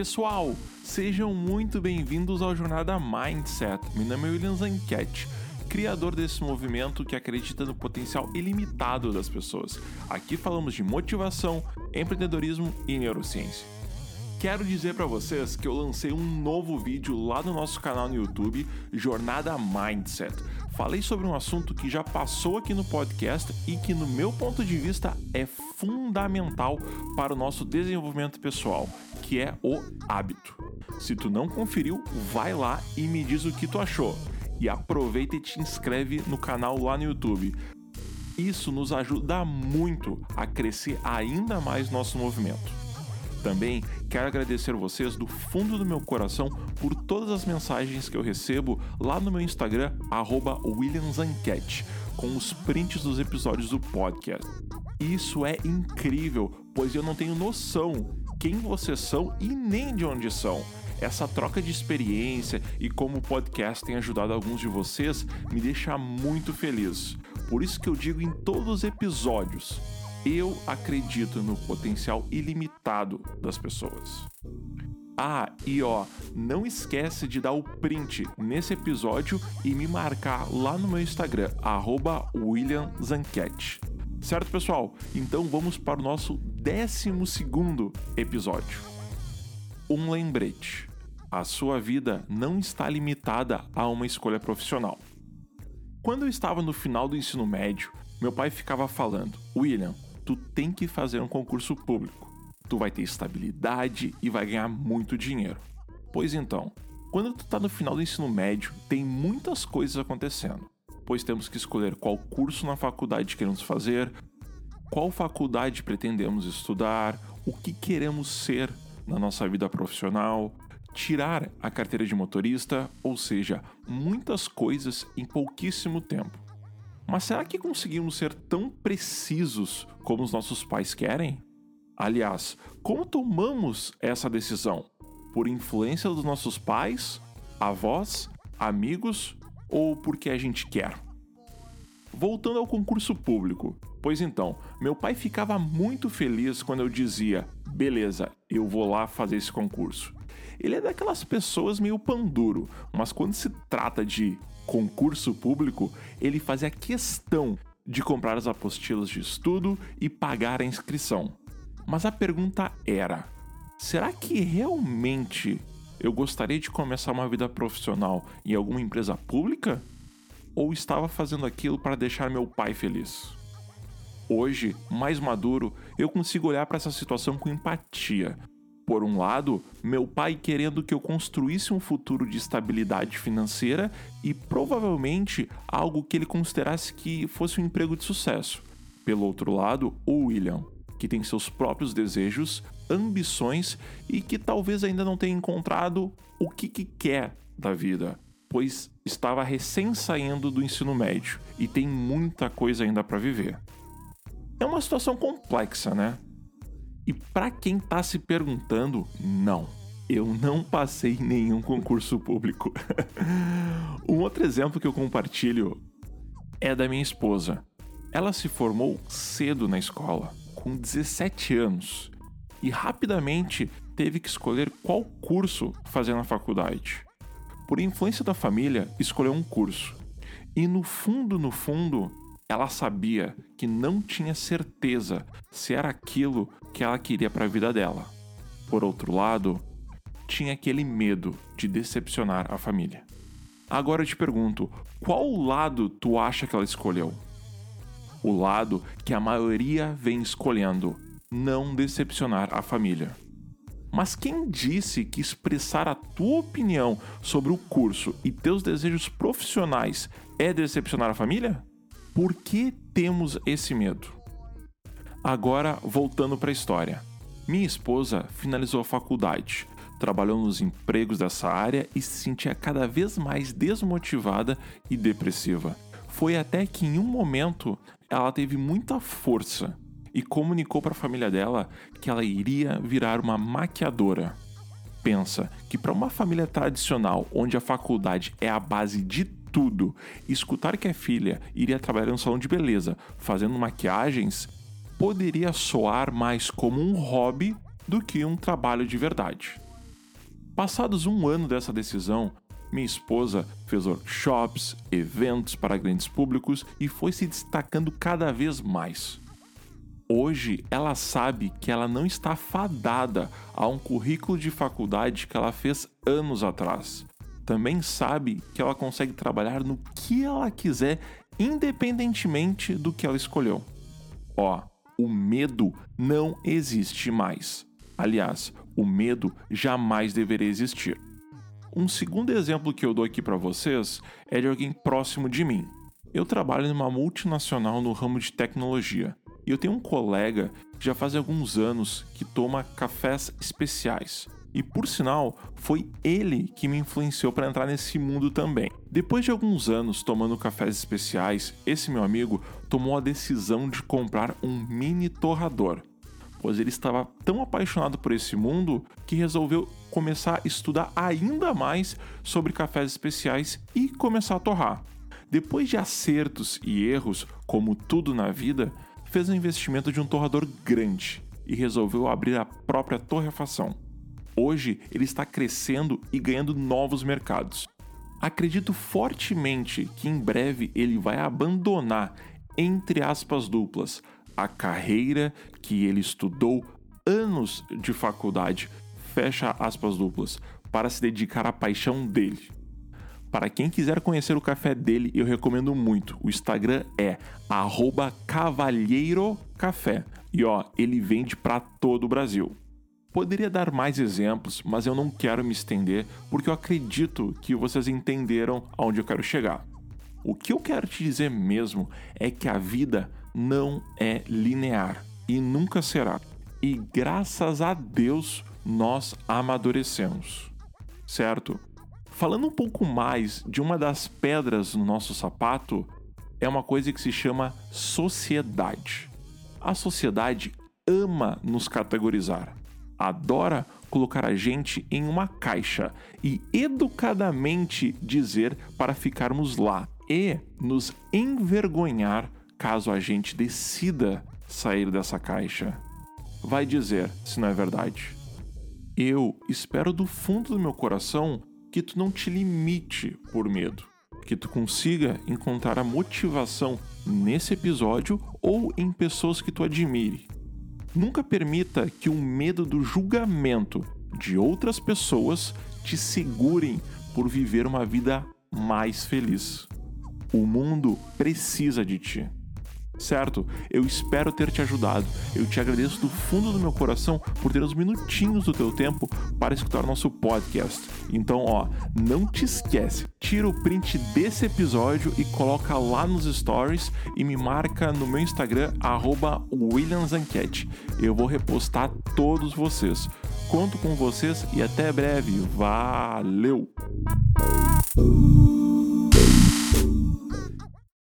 pessoal, sejam muito bem-vindos ao Jornada Mindset. Meu nome é William Zanquete, criador desse movimento que acredita no potencial ilimitado das pessoas. Aqui falamos de motivação, empreendedorismo e neurociência. Quero dizer para vocês que eu lancei um novo vídeo lá no nosso canal no YouTube, Jornada Mindset. Falei sobre um assunto que já passou aqui no podcast e que, no meu ponto de vista, é fundamental para o nosso desenvolvimento pessoal, que é o hábito. Se tu não conferiu, vai lá e me diz o que tu achou. E aproveita e te inscreve no canal lá no YouTube. Isso nos ajuda muito a crescer ainda mais nosso movimento. Também quero agradecer vocês do fundo do meu coração por todas as mensagens que eu recebo lá no meu Instagram, WilliamZanquete, com os prints dos episódios do podcast. Isso é incrível, pois eu não tenho noção quem vocês são e nem de onde são. Essa troca de experiência e como o podcast tem ajudado alguns de vocês me deixa muito feliz. Por isso que eu digo em todos os episódios, eu acredito no potencial ilimitado das pessoas. Ah, e ó, não esquece de dar o print nesse episódio e me marcar lá no meu Instagram, WilliamZanquete. Certo, pessoal? Então vamos para o nosso 12 episódio. Um lembrete: a sua vida não está limitada a uma escolha profissional. Quando eu estava no final do ensino médio, meu pai ficava falando: William, tu tem que fazer um concurso público. Tu vai ter estabilidade e vai ganhar muito dinheiro. Pois então, quando tu tá no final do ensino médio, tem muitas coisas acontecendo. Pois temos que escolher qual curso na faculdade queremos fazer, qual faculdade pretendemos estudar, o que queremos ser na nossa vida profissional, tirar a carteira de motorista, ou seja, muitas coisas em pouquíssimo tempo. Mas será que conseguimos ser tão precisos como os nossos pais querem? Aliás, como tomamos essa decisão? Por influência dos nossos pais, avós, amigos ou porque a gente quer? Voltando ao concurso público, pois então, meu pai ficava muito feliz quando eu dizia: beleza, eu vou lá fazer esse concurso. Ele é daquelas pessoas meio panduro, mas quando se trata de concurso público, ele fazia questão de comprar as apostilas de estudo e pagar a inscrição. Mas a pergunta era: será que realmente eu gostaria de começar uma vida profissional em alguma empresa pública? Ou estava fazendo aquilo para deixar meu pai feliz? Hoje, mais maduro, eu consigo olhar para essa situação com empatia, por um lado, meu pai querendo que eu construísse um futuro de estabilidade financeira e provavelmente algo que ele considerasse que fosse um emprego de sucesso. Pelo outro lado, o William, que tem seus próprios desejos, ambições e que talvez ainda não tenha encontrado o que, que quer da vida, pois estava recém saindo do ensino médio e tem muita coisa ainda para viver. É uma situação complexa, né? E para quem está se perguntando, não. Eu não passei nenhum concurso público. um outro exemplo que eu compartilho é da minha esposa. Ela se formou cedo na escola, com 17 anos, e rapidamente teve que escolher qual curso fazer na faculdade. Por influência da família, escolheu um curso. E no fundo, no fundo, ela sabia que não tinha certeza se era aquilo que ela queria para a vida dela. Por outro lado, tinha aquele medo de decepcionar a família. Agora eu te pergunto, qual lado tu acha que ela escolheu? O lado que a maioria vem escolhendo, não decepcionar a família. Mas quem disse que expressar a tua opinião sobre o curso e teus desejos profissionais é decepcionar a família? Por que temos esse medo? Agora, voltando para a história. Minha esposa finalizou a faculdade, trabalhou nos empregos dessa área e se sentia cada vez mais desmotivada e depressiva. Foi até que em um momento ela teve muita força e comunicou para a família dela que ela iria virar uma maquiadora. Pensa que para uma família tradicional onde a faculdade é a base de tudo. escutar que a filha iria trabalhar no salão de beleza fazendo maquiagens poderia soar mais como um hobby do que um trabalho de verdade. Passados um ano dessa decisão, minha esposa fez workshops, eventos para grandes públicos e foi se destacando cada vez mais. Hoje ela sabe que ela não está fadada a um currículo de faculdade que ela fez anos atrás. Também sabe que ela consegue trabalhar no que ela quiser, independentemente do que ela escolheu. Ó, o medo não existe mais. Aliás, o medo jamais deveria existir. Um segundo exemplo que eu dou aqui para vocês é de alguém próximo de mim. Eu trabalho numa multinacional no ramo de tecnologia e eu tenho um colega que já faz alguns anos que toma cafés especiais. E por sinal, foi ele que me influenciou para entrar nesse mundo também. Depois de alguns anos tomando cafés especiais, esse meu amigo tomou a decisão de comprar um mini torrador, pois ele estava tão apaixonado por esse mundo que resolveu começar a estudar ainda mais sobre cafés especiais e começar a torrar. Depois de acertos e erros, como tudo na vida, fez um investimento de um torrador grande e resolveu abrir a própria torrefação. Hoje ele está crescendo e ganhando novos mercados. Acredito fortemente que em breve ele vai abandonar, entre aspas duplas, a carreira que ele estudou anos de faculdade, fecha aspas duplas, para se dedicar à paixão dele. Para quem quiser conhecer o café dele, eu recomendo muito. O Instagram é cavalheirocafé. E ó, ele vende para todo o Brasil. Poderia dar mais exemplos, mas eu não quero me estender porque eu acredito que vocês entenderam aonde eu quero chegar. O que eu quero te dizer mesmo é que a vida não é linear e nunca será. E graças a Deus nós amadurecemos. Certo? Falando um pouco mais de uma das pedras no nosso sapato, é uma coisa que se chama sociedade. A sociedade ama nos categorizar, adora colocar a gente em uma caixa e educadamente dizer para ficarmos lá e nos envergonhar caso a gente decida sair dessa caixa. Vai dizer se não é verdade. Eu espero do fundo do meu coração que tu não te limite por medo, que tu consiga encontrar a motivação nesse episódio ou em pessoas que tu admire. Nunca permita que o medo do julgamento de outras pessoas te segurem por viver uma vida mais feliz. O mundo precisa de ti certo? Eu espero ter te ajudado. Eu te agradeço do fundo do meu coração por ter uns minutinhos do teu tempo para escutar nosso podcast. Então, ó, não te esquece, tira o print desse episódio e coloca lá nos stories e me marca no meu Instagram @williamsanquete. Eu vou repostar todos vocês. Conto com vocês e até breve. Valeu.